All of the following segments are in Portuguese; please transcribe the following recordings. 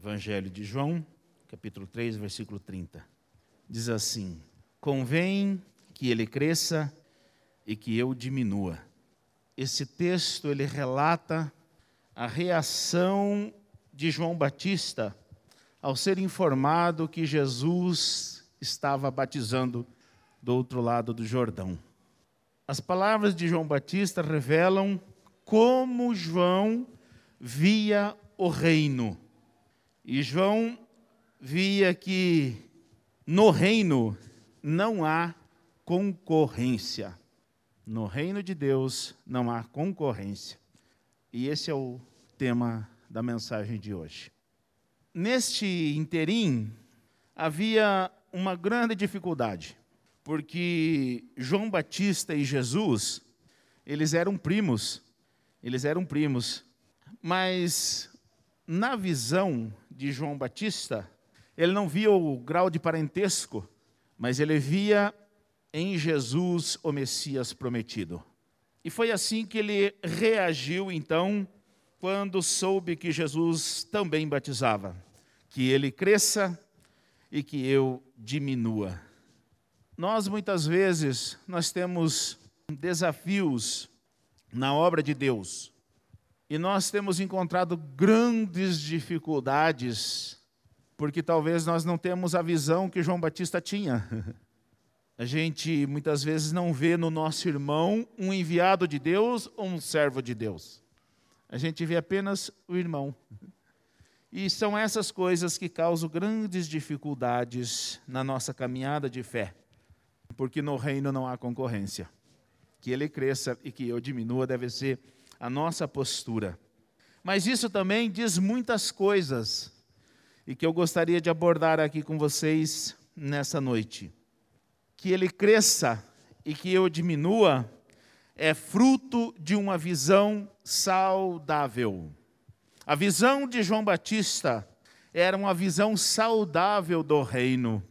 Evangelho de João, capítulo 3, versículo 30. Diz assim: Convém que ele cresça e que eu diminua. Esse texto ele relata a reação de João Batista ao ser informado que Jesus estava batizando do outro lado do Jordão. As palavras de João Batista revelam como João via o reino. E João via que no reino não há concorrência. No reino de Deus não há concorrência. E esse é o tema da mensagem de hoje. Neste interim, havia uma grande dificuldade, porque João Batista e Jesus, eles eram primos, eles eram primos, mas na visão de João Batista, ele não via o grau de parentesco, mas ele via em Jesus o Messias prometido. E foi assim que ele reagiu então quando soube que Jesus também batizava, que ele cresça e que eu diminua. Nós muitas vezes nós temos desafios na obra de Deus. E nós temos encontrado grandes dificuldades, porque talvez nós não temos a visão que João Batista tinha. A gente muitas vezes não vê no nosso irmão um enviado de Deus ou um servo de Deus. A gente vê apenas o irmão. E são essas coisas que causam grandes dificuldades na nossa caminhada de fé, porque no reino não há concorrência. Que ele cresça e que eu diminua deve ser a nossa postura. Mas isso também diz muitas coisas e que eu gostaria de abordar aqui com vocês nessa noite. Que ele cresça e que eu diminua é fruto de uma visão saudável. A visão de João Batista era uma visão saudável do reino.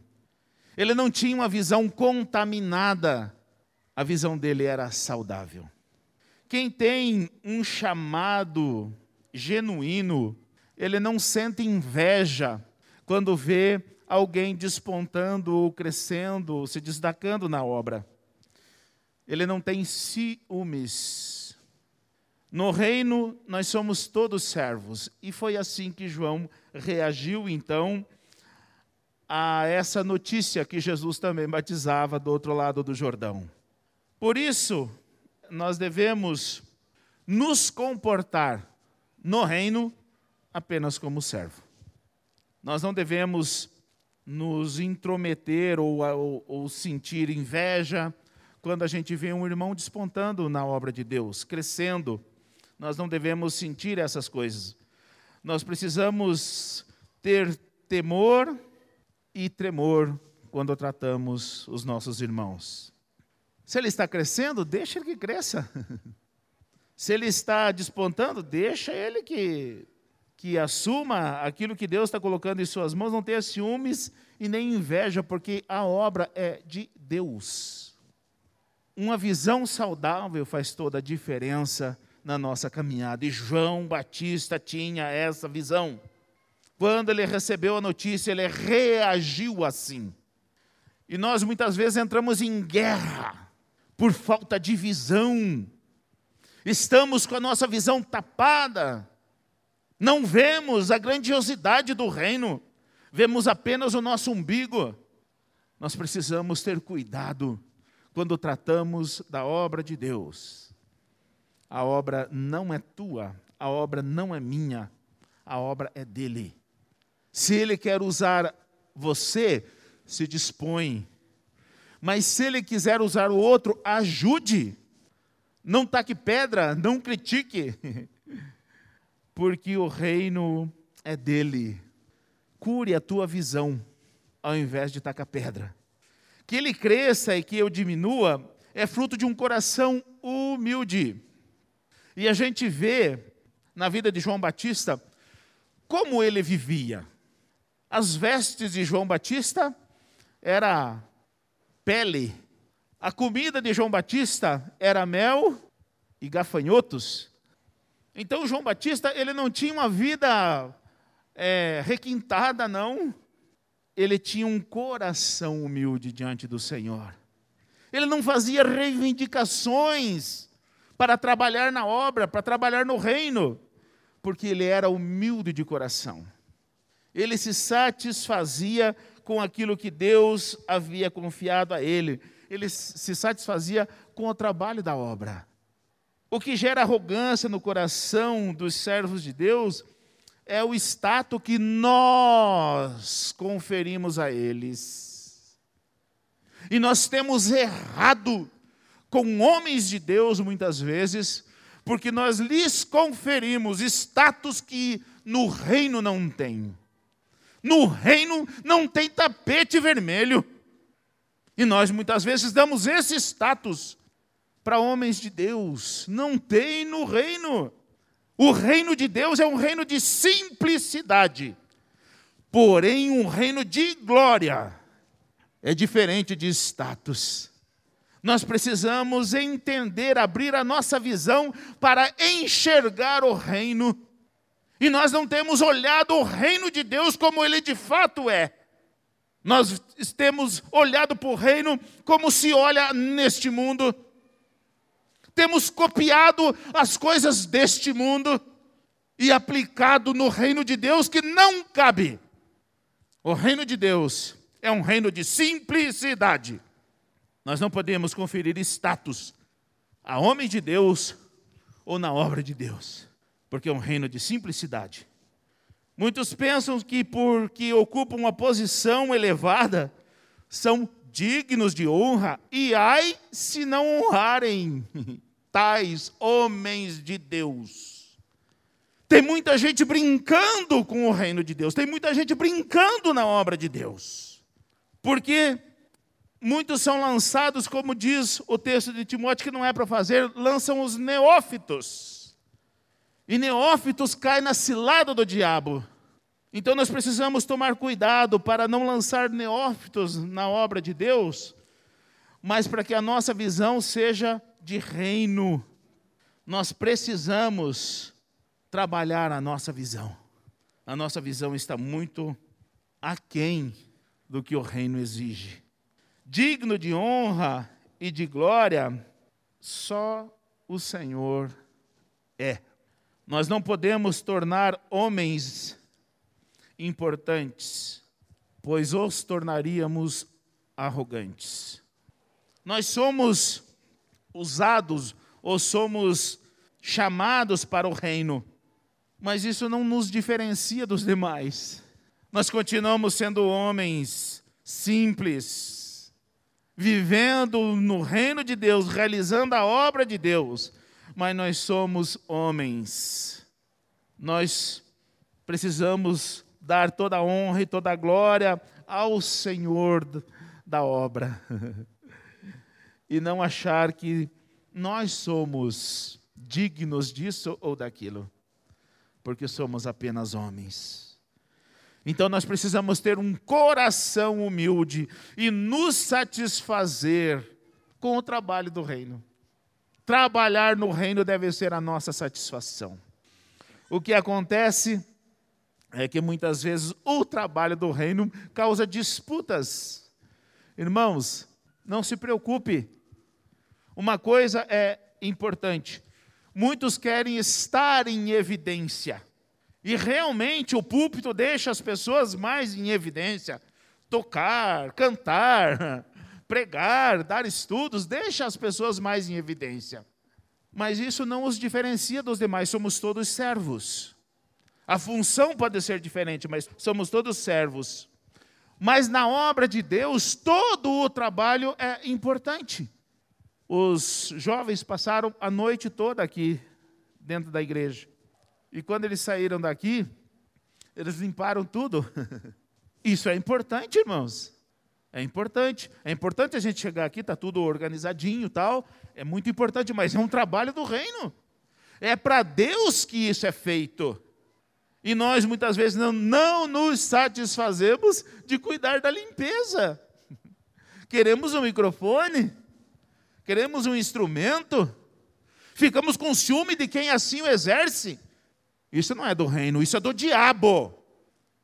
Ele não tinha uma visão contaminada, a visão dele era saudável. Quem tem um chamado genuíno, ele não sente inveja quando vê alguém despontando, crescendo, se destacando na obra ele não tem ciúmes. No reino, nós somos todos servos. E foi assim que João reagiu, então, a essa notícia que Jesus também batizava do outro lado do Jordão. Por isso, nós devemos nos comportar no reino apenas como servo. Nós não devemos nos intrometer ou, ou, ou sentir inveja quando a gente vê um irmão despontando na obra de Deus, crescendo, nós não devemos sentir essas coisas. Nós precisamos ter temor e tremor quando tratamos os nossos irmãos. Se ele está crescendo, deixa ele que cresça. Se ele está despontando, deixa ele que, que assuma aquilo que Deus está colocando em suas mãos, não tenha ciúmes e nem inveja, porque a obra é de Deus. Uma visão saudável faz toda a diferença na nossa caminhada. E João Batista tinha essa visão. Quando ele recebeu a notícia, ele reagiu assim. E nós muitas vezes entramos em guerra por falta de visão. Estamos com a nossa visão tapada. Não vemos a grandiosidade do reino. Vemos apenas o nosso umbigo. Nós precisamos ter cuidado quando tratamos da obra de Deus. A obra não é tua, a obra não é minha, a obra é dele. Se ele quer usar você, se dispõe. Mas se ele quiser usar o outro, ajude. Não taque pedra, não critique. Porque o reino é dele. Cure a tua visão, ao invés de tacar pedra que ele cresça e que eu diminua, é fruto de um coração humilde. E a gente vê na vida de João Batista como ele vivia. As vestes de João Batista era pele. A comida de João Batista era mel e gafanhotos. Então João Batista ele não tinha uma vida é, requintada, não. Ele tinha um coração humilde diante do Senhor. Ele não fazia reivindicações para trabalhar na obra, para trabalhar no reino, porque ele era humilde de coração. Ele se satisfazia com aquilo que Deus havia confiado a ele. Ele se satisfazia com o trabalho da obra. O que gera arrogância no coração dos servos de Deus é o status que nós conferimos a eles. E nós temos errado com homens de Deus muitas vezes, porque nós lhes conferimos status que no reino não tem. No reino não tem tapete vermelho. E nós muitas vezes damos esse status para homens de Deus. Não tem no reino. O reino de Deus é um reino de simplicidade, porém um reino de glória. É diferente de status. Nós precisamos entender, abrir a nossa visão para enxergar o reino. E nós não temos olhado o reino de Deus como ele de fato é. Nós temos olhado para o reino como se olha neste mundo. Temos copiado as coisas deste mundo e aplicado no reino de Deus que não cabe. O reino de Deus é um reino de simplicidade. Nós não podemos conferir status a homem de Deus ou na obra de Deus, porque é um reino de simplicidade. Muitos pensam que porque ocupam uma posição elevada são dignos de honra, e ai se não honrarem tais homens de Deus. Tem muita gente brincando com o reino de Deus, tem muita gente brincando na obra de Deus, porque muitos são lançados, como diz o texto de Timóteo, que não é para fazer, lançam os neófitos. E neófitos caem na cilada do diabo. Então nós precisamos tomar cuidado para não lançar neófitos na obra de Deus, mas para que a nossa visão seja de reino. Nós precisamos trabalhar a nossa visão. A nossa visão está muito aquém do que o reino exige. Digno de honra e de glória, só o Senhor é. Nós não podemos tornar homens importantes, pois os tornaríamos arrogantes. Nós somos usados ou somos chamados para o reino, mas isso não nos diferencia dos demais. Nós continuamos sendo homens simples, vivendo no reino de Deus, realizando a obra de Deus, mas nós somos homens. Nós precisamos dar toda a honra e toda a glória ao Senhor da obra. e não achar que nós somos dignos disso ou daquilo, porque somos apenas homens. Então nós precisamos ter um coração humilde e nos satisfazer com o trabalho do reino. Trabalhar no reino deve ser a nossa satisfação. O que acontece é que muitas vezes o trabalho do reino causa disputas. Irmãos, não se preocupe. Uma coisa é importante: muitos querem estar em evidência. E realmente o púlpito deixa as pessoas mais em evidência. Tocar, cantar, pregar, dar estudos, deixa as pessoas mais em evidência. Mas isso não os diferencia dos demais, somos todos servos. A função pode ser diferente, mas somos todos servos. Mas na obra de Deus, todo o trabalho é importante. Os jovens passaram a noite toda aqui, dentro da igreja. E quando eles saíram daqui, eles limparam tudo. Isso é importante, irmãos. É importante. É importante a gente chegar aqui, está tudo organizadinho tal. É muito importante, mas é um trabalho do reino. É para Deus que isso é feito. E nós muitas vezes não, não nos satisfazemos de cuidar da limpeza. Queremos um microfone, queremos um instrumento, ficamos com ciúme de quem assim o exerce. Isso não é do reino, isso é do diabo.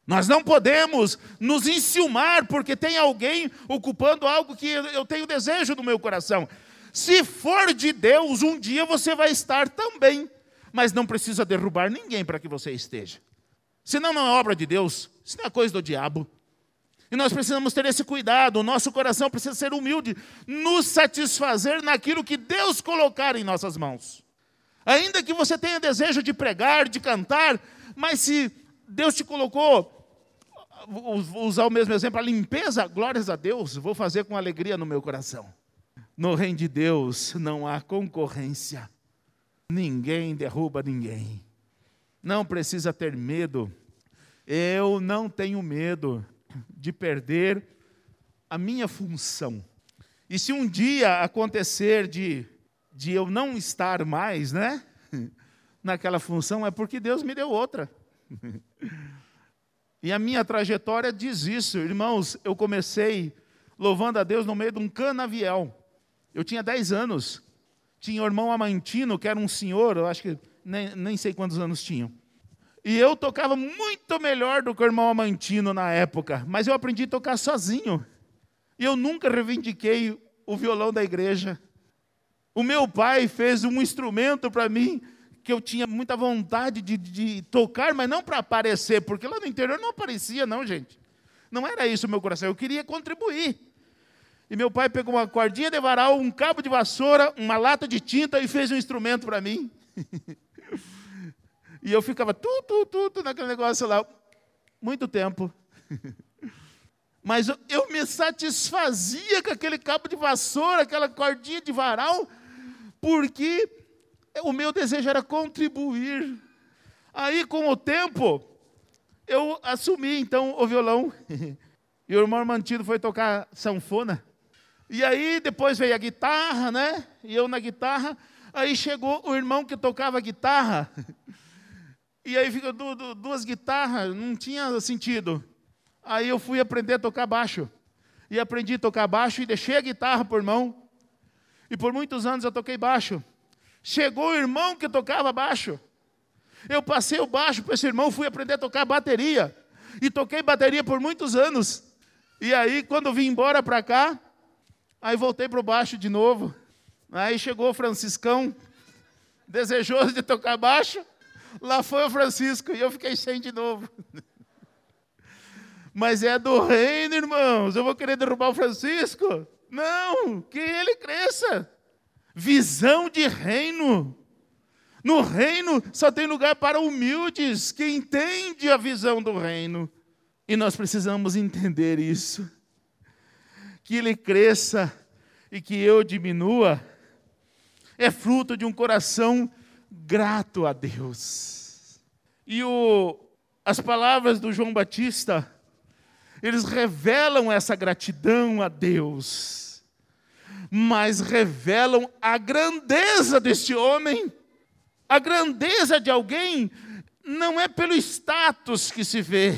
Nós não podemos nos enciumar porque tem alguém ocupando algo que eu tenho desejo no meu coração. Se for de Deus, um dia você vai estar também, mas não precisa derrubar ninguém para que você esteja. Senão não é obra de Deus, isso não é coisa do diabo. E nós precisamos ter esse cuidado, o nosso coração precisa ser humilde, nos satisfazer naquilo que Deus colocar em nossas mãos. Ainda que você tenha desejo de pregar, de cantar, mas se Deus te colocou, vou usar o mesmo exemplo, a limpeza, glórias a Deus, vou fazer com alegria no meu coração. No reino de Deus não há concorrência, ninguém derruba ninguém, não precisa ter medo. Eu não tenho medo de perder a minha função. E se um dia acontecer de, de eu não estar mais, né? Naquela função, é porque Deus me deu outra. E a minha trajetória diz isso. Irmãos, eu comecei louvando a Deus no meio de um canavial. Eu tinha 10 anos. Tinha o irmão Amantino, que era um senhor, eu acho que nem, nem sei quantos anos tinham. E eu tocava muito melhor do que o irmão Amantino na época, mas eu aprendi a tocar sozinho. E eu nunca reivindiquei o violão da igreja. O meu pai fez um instrumento para mim que eu tinha muita vontade de, de tocar, mas não para aparecer, porque lá no interior não aparecia, não, gente. Não era isso o meu coração, eu queria contribuir. E meu pai pegou uma cordinha de varal, um cabo de vassoura, uma lata de tinta e fez um instrumento para mim. e eu ficava tu, tu, tu, tu, naquele negócio lá, muito tempo. Mas eu me satisfazia com aquele cabo de vassoura, aquela cordinha de varal, porque o meu desejo era contribuir. Aí, com o tempo, eu assumi então o violão. E o irmão Mantido foi tocar sanfona. E aí depois veio a guitarra, né? E eu na guitarra. Aí chegou o irmão que tocava guitarra. E aí ficou duas guitarras, não tinha sentido. Aí eu fui aprender a tocar baixo. E aprendi a tocar baixo e deixei a guitarra por irmão. E por muitos anos eu toquei baixo. Chegou o irmão que tocava baixo. Eu passei o baixo para esse irmão, fui aprender a tocar bateria. E toquei bateria por muitos anos. E aí, quando vim embora para cá, aí voltei para o baixo de novo. Aí chegou o Franciscão, desejoso de tocar baixo. Lá foi o Francisco e eu fiquei sem de novo. Mas é do reino, irmãos. Eu vou querer derrubar o Francisco? Não, que ele cresça visão de reino. No reino só tem lugar para humildes, que entende a visão do reino. E nós precisamos entender isso. Que ele cresça e que eu diminua é fruto de um coração grato a Deus. E o, as palavras do João Batista, eles revelam essa gratidão a Deus mas revelam a grandeza deste homem. A grandeza de alguém não é pelo status que se vê,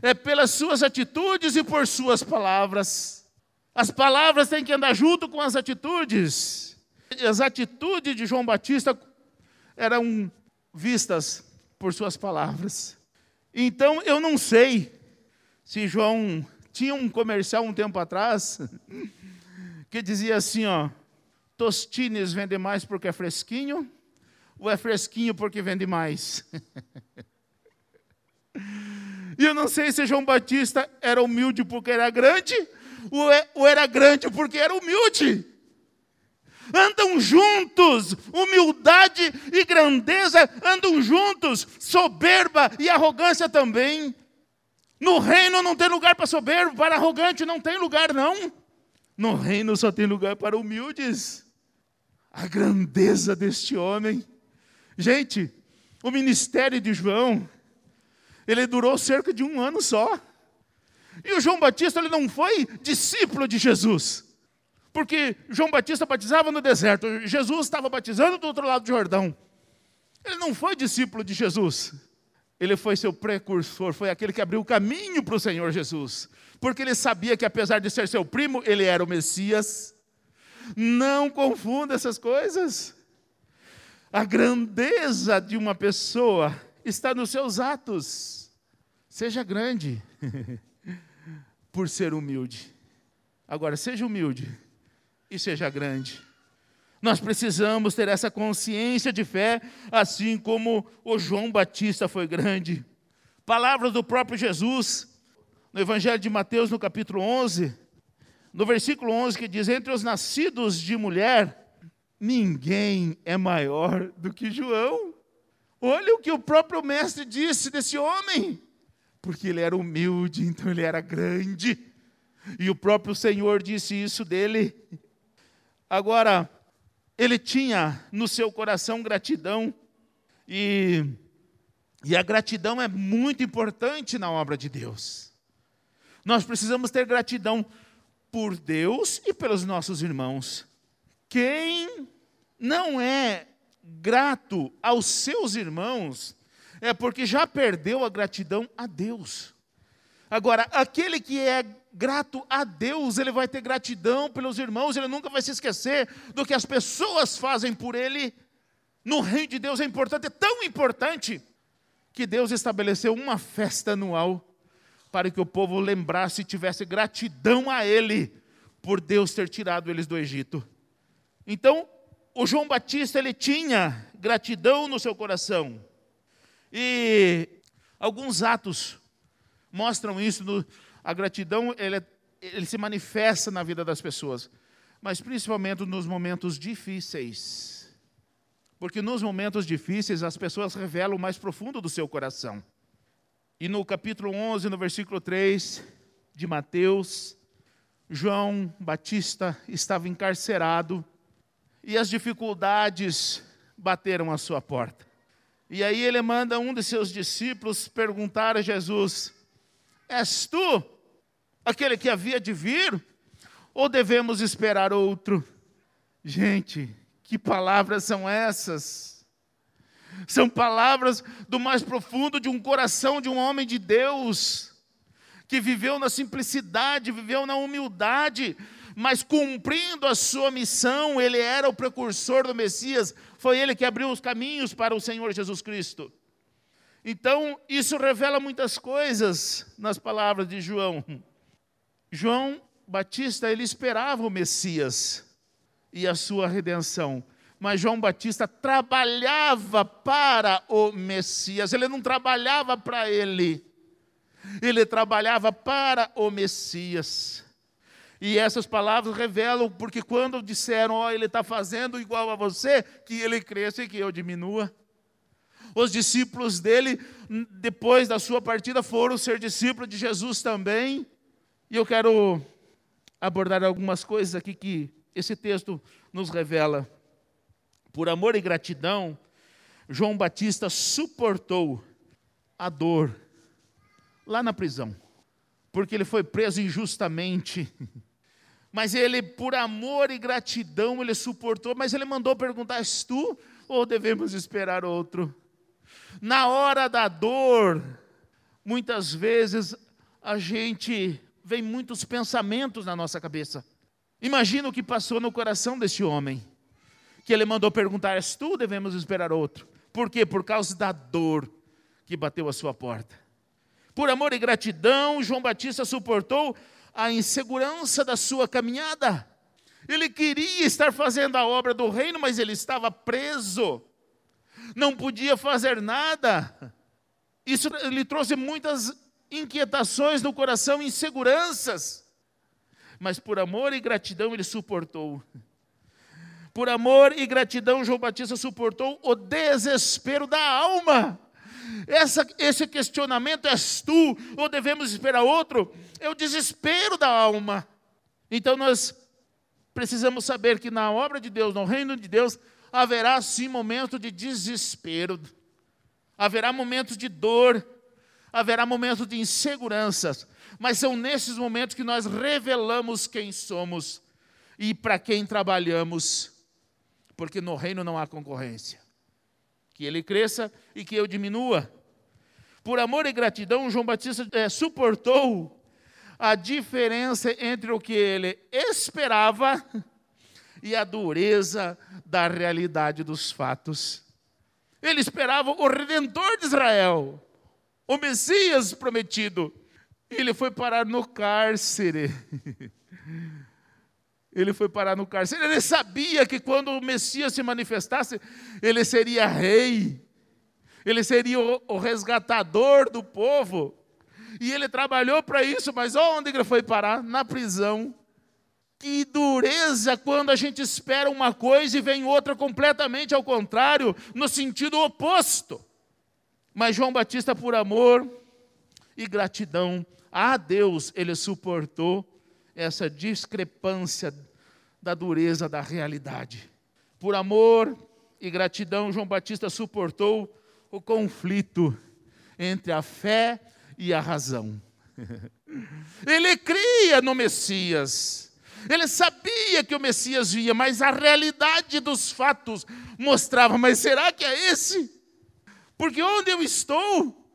é pelas suas atitudes e por suas palavras. As palavras têm que andar junto com as atitudes. As atitudes de João Batista eram vistas por suas palavras. Então eu não sei se João tinha um comercial um tempo atrás que dizia assim, ó, Tostines vende mais porque é fresquinho, ou é fresquinho porque vende mais? e eu não sei se João Batista era humilde porque era grande, ou, é, ou era grande porque era humilde. Andam juntos, humildade e grandeza andam juntos, soberba e arrogância também. No reino não tem lugar para soberbo, para arrogante não tem lugar, não. No reino só tem lugar para humildes. A grandeza deste homem. Gente, o ministério de João, ele durou cerca de um ano só. E o João Batista ele não foi discípulo de Jesus. Porque João Batista batizava no deserto, Jesus estava batizando do outro lado do Jordão. Ele não foi discípulo de Jesus. Ele foi seu precursor, foi aquele que abriu o caminho para o Senhor Jesus porque ele sabia que apesar de ser seu primo, ele era o Messias. Não confunda essas coisas. A grandeza de uma pessoa está nos seus atos. Seja grande por ser humilde. Agora, seja humilde e seja grande. Nós precisamos ter essa consciência de fé, assim como o João Batista foi grande. Palavras do próprio Jesus, no Evangelho de Mateus, no capítulo 11, no versículo 11, que diz: Entre os nascidos de mulher, ninguém é maior do que João. Olha o que o próprio Mestre disse desse homem, porque ele era humilde, então ele era grande, e o próprio Senhor disse isso dele. Agora, ele tinha no seu coração gratidão, e, e a gratidão é muito importante na obra de Deus. Nós precisamos ter gratidão por Deus e pelos nossos irmãos. Quem não é grato aos seus irmãos é porque já perdeu a gratidão a Deus. Agora, aquele que é grato a Deus, ele vai ter gratidão pelos irmãos, ele nunca vai se esquecer do que as pessoas fazem por ele. No reino de Deus é importante, é tão importante, que Deus estabeleceu uma festa anual para que o povo lembrasse e tivesse gratidão a ele por Deus ter tirado eles do Egito. Então, o João Batista ele tinha gratidão no seu coração. E alguns atos mostram isso no, a gratidão ele, ele se manifesta na vida das pessoas, mas principalmente nos momentos difíceis. Porque nos momentos difíceis as pessoas revelam o mais profundo do seu coração. E no capítulo 11, no versículo 3 de Mateus, João Batista estava encarcerado e as dificuldades bateram à sua porta. E aí ele manda um de seus discípulos perguntar a Jesus: És tu aquele que havia de vir? Ou devemos esperar outro? Gente, que palavras são essas? São palavras do mais profundo de um coração de um homem de Deus, que viveu na simplicidade, viveu na humildade, mas cumprindo a sua missão, ele era o precursor do Messias, foi ele que abriu os caminhos para o Senhor Jesus Cristo. Então, isso revela muitas coisas nas palavras de João. João Batista, ele esperava o Messias e a sua redenção. Mas João Batista trabalhava para o Messias, ele não trabalhava para ele, ele trabalhava para o Messias. E essas palavras revelam, porque quando disseram, ó, oh, ele está fazendo igual a você, que ele cresça e que eu diminua. Os discípulos dele, depois da sua partida, foram ser discípulos de Jesus também. E eu quero abordar algumas coisas aqui que esse texto nos revela. Por amor e gratidão, João Batista suportou a dor lá na prisão, porque ele foi preso injustamente. Mas ele, por amor e gratidão, ele suportou, mas ele mandou perguntar: És tu ou devemos esperar outro? Na hora da dor, muitas vezes a gente vem muitos pensamentos na nossa cabeça. Imagina o que passou no coração deste homem, que ele mandou perguntar: És tu? Devemos esperar outro. Por quê? Por causa da dor que bateu a sua porta. Por amor e gratidão, João Batista suportou a insegurança da sua caminhada. Ele queria estar fazendo a obra do reino, mas ele estava preso não podia fazer nada. Isso lhe trouxe muitas inquietações no coração, inseguranças. Mas por amor e gratidão ele suportou. Por amor e gratidão, João Batista suportou o desespero da alma. Essa, esse questionamento és tu, ou devemos esperar outro? É o desespero da alma. Então nós precisamos saber que na obra de Deus, no reino de Deus, haverá sim momentos de desespero, haverá momentos de dor, haverá momentos de inseguranças, mas são nesses momentos que nós revelamos quem somos e para quem trabalhamos, porque no reino não há concorrência. Que ele cresça e que eu diminua. Por amor e gratidão, João Batista é, suportou a diferença entre o que ele esperava e a dureza da realidade dos fatos. Ele esperava o redentor de Israel, o Messias prometido. Ele foi parar no cárcere. Ele foi parar no cárcere. Ele sabia que quando o Messias se manifestasse, ele seria rei. Ele seria o resgatador do povo. E ele trabalhou para isso, mas onde ele foi parar? Na prisão. Que dureza quando a gente espera uma coisa e vem outra completamente ao contrário, no sentido oposto. Mas João Batista, por amor e gratidão a Deus, ele suportou essa discrepância da dureza da realidade. Por amor e gratidão, João Batista suportou o conflito entre a fé e a razão. Ele cria no Messias. Ele sabia que o Messias via, mas a realidade dos fatos mostrava: mas será que é esse? Porque onde eu estou,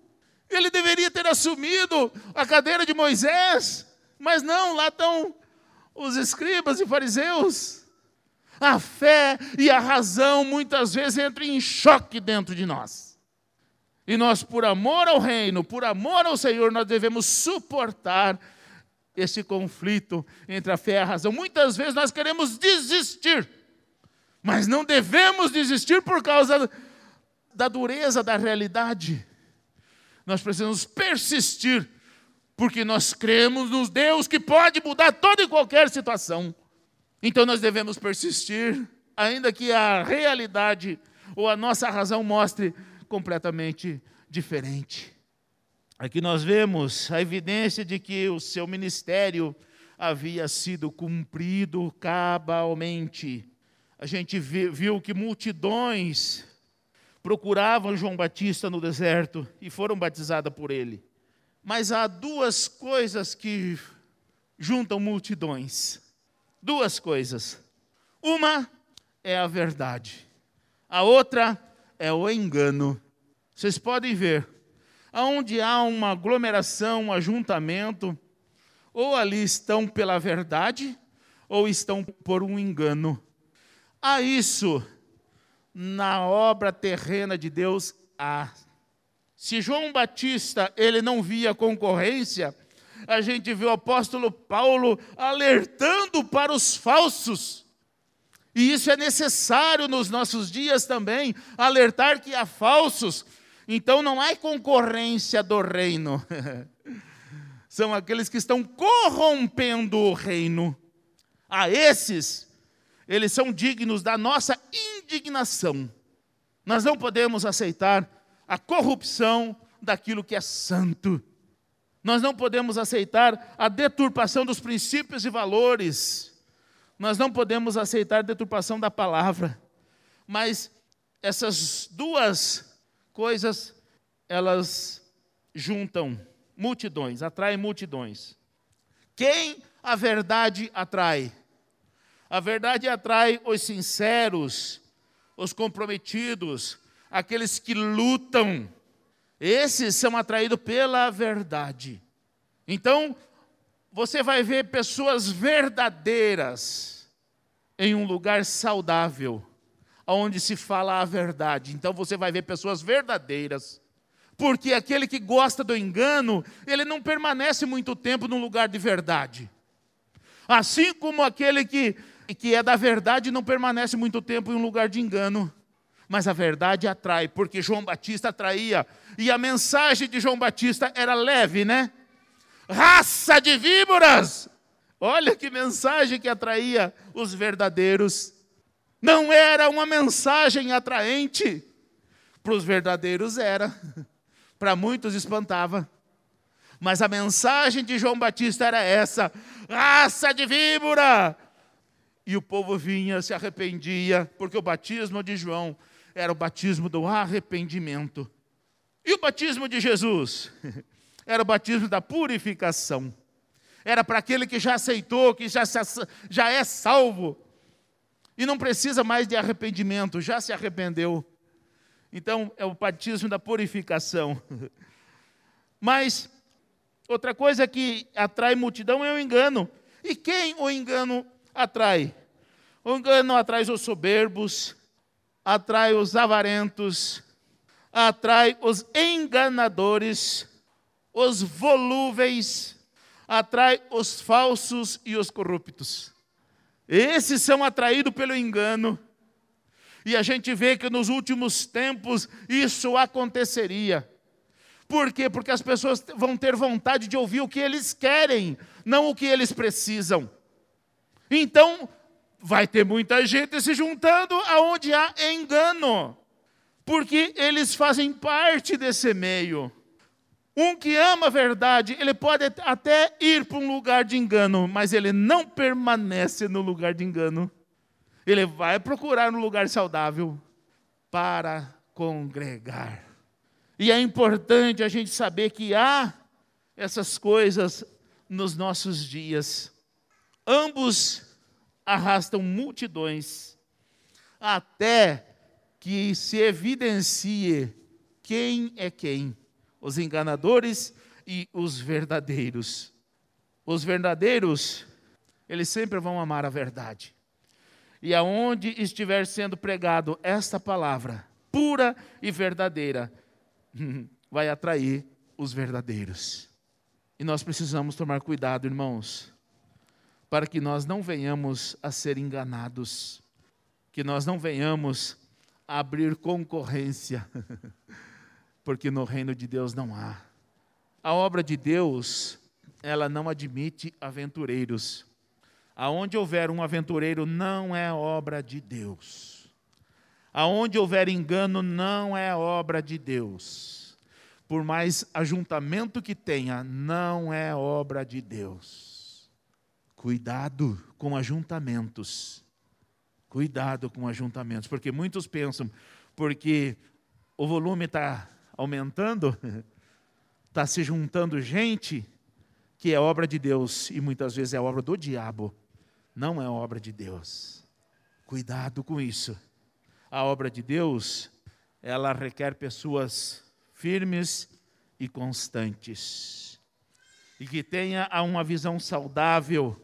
ele deveria ter assumido a cadeira de Moisés, mas não, lá estão os escribas e fariseus. A fé e a razão muitas vezes entram em choque dentro de nós. E nós, por amor ao reino, por amor ao Senhor, nós devemos suportar esse conflito entre a fé e a razão. Muitas vezes nós queremos desistir, mas não devemos desistir por causa da dureza da realidade. Nós precisamos persistir, porque nós cremos no Deus que pode mudar toda e qualquer situação. Então nós devemos persistir, ainda que a realidade ou a nossa razão mostre completamente diferente. Aqui nós vemos a evidência de que o seu ministério havia sido cumprido cabalmente. A gente viu que multidões procuravam João Batista no deserto e foram batizadas por ele. Mas há duas coisas que juntam multidões. Duas coisas. Uma é a verdade, a outra é o engano. Vocês podem ver, aonde há uma aglomeração, um ajuntamento, ou ali estão pela verdade, ou estão por um engano. Há isso na obra terrena de Deus há. Se João Batista ele não via concorrência, a gente vê o apóstolo Paulo alertando para os falsos. E isso é necessário nos nossos dias também, alertar que há falsos. Então não há concorrência do reino. São aqueles que estão corrompendo o reino. A esses eles são dignos da nossa indignação. Nós não podemos aceitar a corrupção daquilo que é santo. Nós não podemos aceitar a deturpação dos princípios e valores. Nós não podemos aceitar a deturpação da palavra. Mas essas duas coisas, elas juntam multidões, atraem multidões. Quem a verdade atrai? A verdade atrai os sinceros, os comprometidos, aqueles que lutam. Esses são atraídos pela verdade. Então, você vai ver pessoas verdadeiras em um lugar saudável, onde se fala a verdade. Então, você vai ver pessoas verdadeiras. Porque aquele que gosta do engano, ele não permanece muito tempo num lugar de verdade. Assim como aquele que que é da verdade não permanece muito tempo em um lugar de engano. Mas a verdade atrai, porque João Batista atraía. E a mensagem de João Batista era leve, né? Raça de víboras! Olha que mensagem que atraía os verdadeiros. Não era uma mensagem atraente. Para os verdadeiros era. Para muitos espantava. Mas a mensagem de João Batista era essa: raça de víbora! e o povo vinha, se arrependia, porque o batismo de João era o batismo do arrependimento. E o batismo de Jesus era o batismo da purificação. Era para aquele que já aceitou, que já, já é salvo e não precisa mais de arrependimento, já se arrependeu. Então, é o batismo da purificação. Mas, outra coisa que atrai multidão é o engano. E quem o engano atrai? O engano atrai os soberbos, atrai os avarentos, atrai os enganadores, os volúveis, atrai os falsos e os corruptos. Esses são atraídos pelo engano. E a gente vê que nos últimos tempos isso aconteceria. Por quê? Porque as pessoas vão ter vontade de ouvir o que eles querem, não o que eles precisam. Então, vai ter muita gente se juntando aonde há engano, porque eles fazem parte desse meio. Um que ama a verdade, ele pode até ir para um lugar de engano, mas ele não permanece no lugar de engano. Ele vai procurar um lugar saudável para congregar. E é importante a gente saber que há essas coisas nos nossos dias. Ambos arrastam multidões até que se evidencie quem é quem os enganadores e os verdadeiros. Os verdadeiros, eles sempre vão amar a verdade. E aonde estiver sendo pregado esta palavra, pura e verdadeira, vai atrair os verdadeiros. E nós precisamos tomar cuidado, irmãos, para que nós não venhamos a ser enganados, que nós não venhamos abrir concorrência porque no reino de Deus não há. A obra de Deus, ela não admite aventureiros. Aonde houver um aventureiro, não é obra de Deus. Aonde houver engano, não é obra de Deus. Por mais ajuntamento que tenha, não é obra de Deus. Cuidado com ajuntamentos. Cuidado com ajuntamentos, porque muitos pensam, porque o volume está aumentando, está se juntando gente que é obra de Deus e muitas vezes é obra do diabo, não é obra de Deus. Cuidado com isso. A obra de Deus, ela requer pessoas firmes e constantes. E que tenha uma visão saudável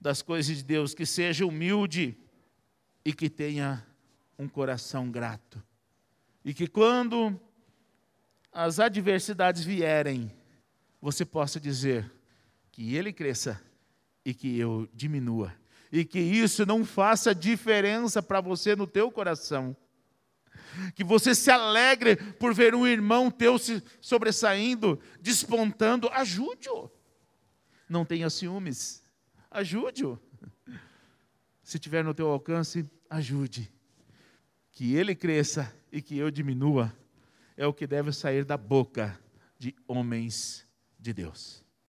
das coisas de Deus, que seja humilde e que tenha um coração grato. E que quando as adversidades vierem, você possa dizer que ele cresça e que eu diminua. E que isso não faça diferença para você no teu coração. Que você se alegre por ver um irmão teu se sobressaindo, despontando. Ajude-o. Não tenha ciúmes. Ajude-o. Se tiver no teu alcance, ajude. Que ele cresça e que eu diminua é o que deve sair da boca de homens de Deus.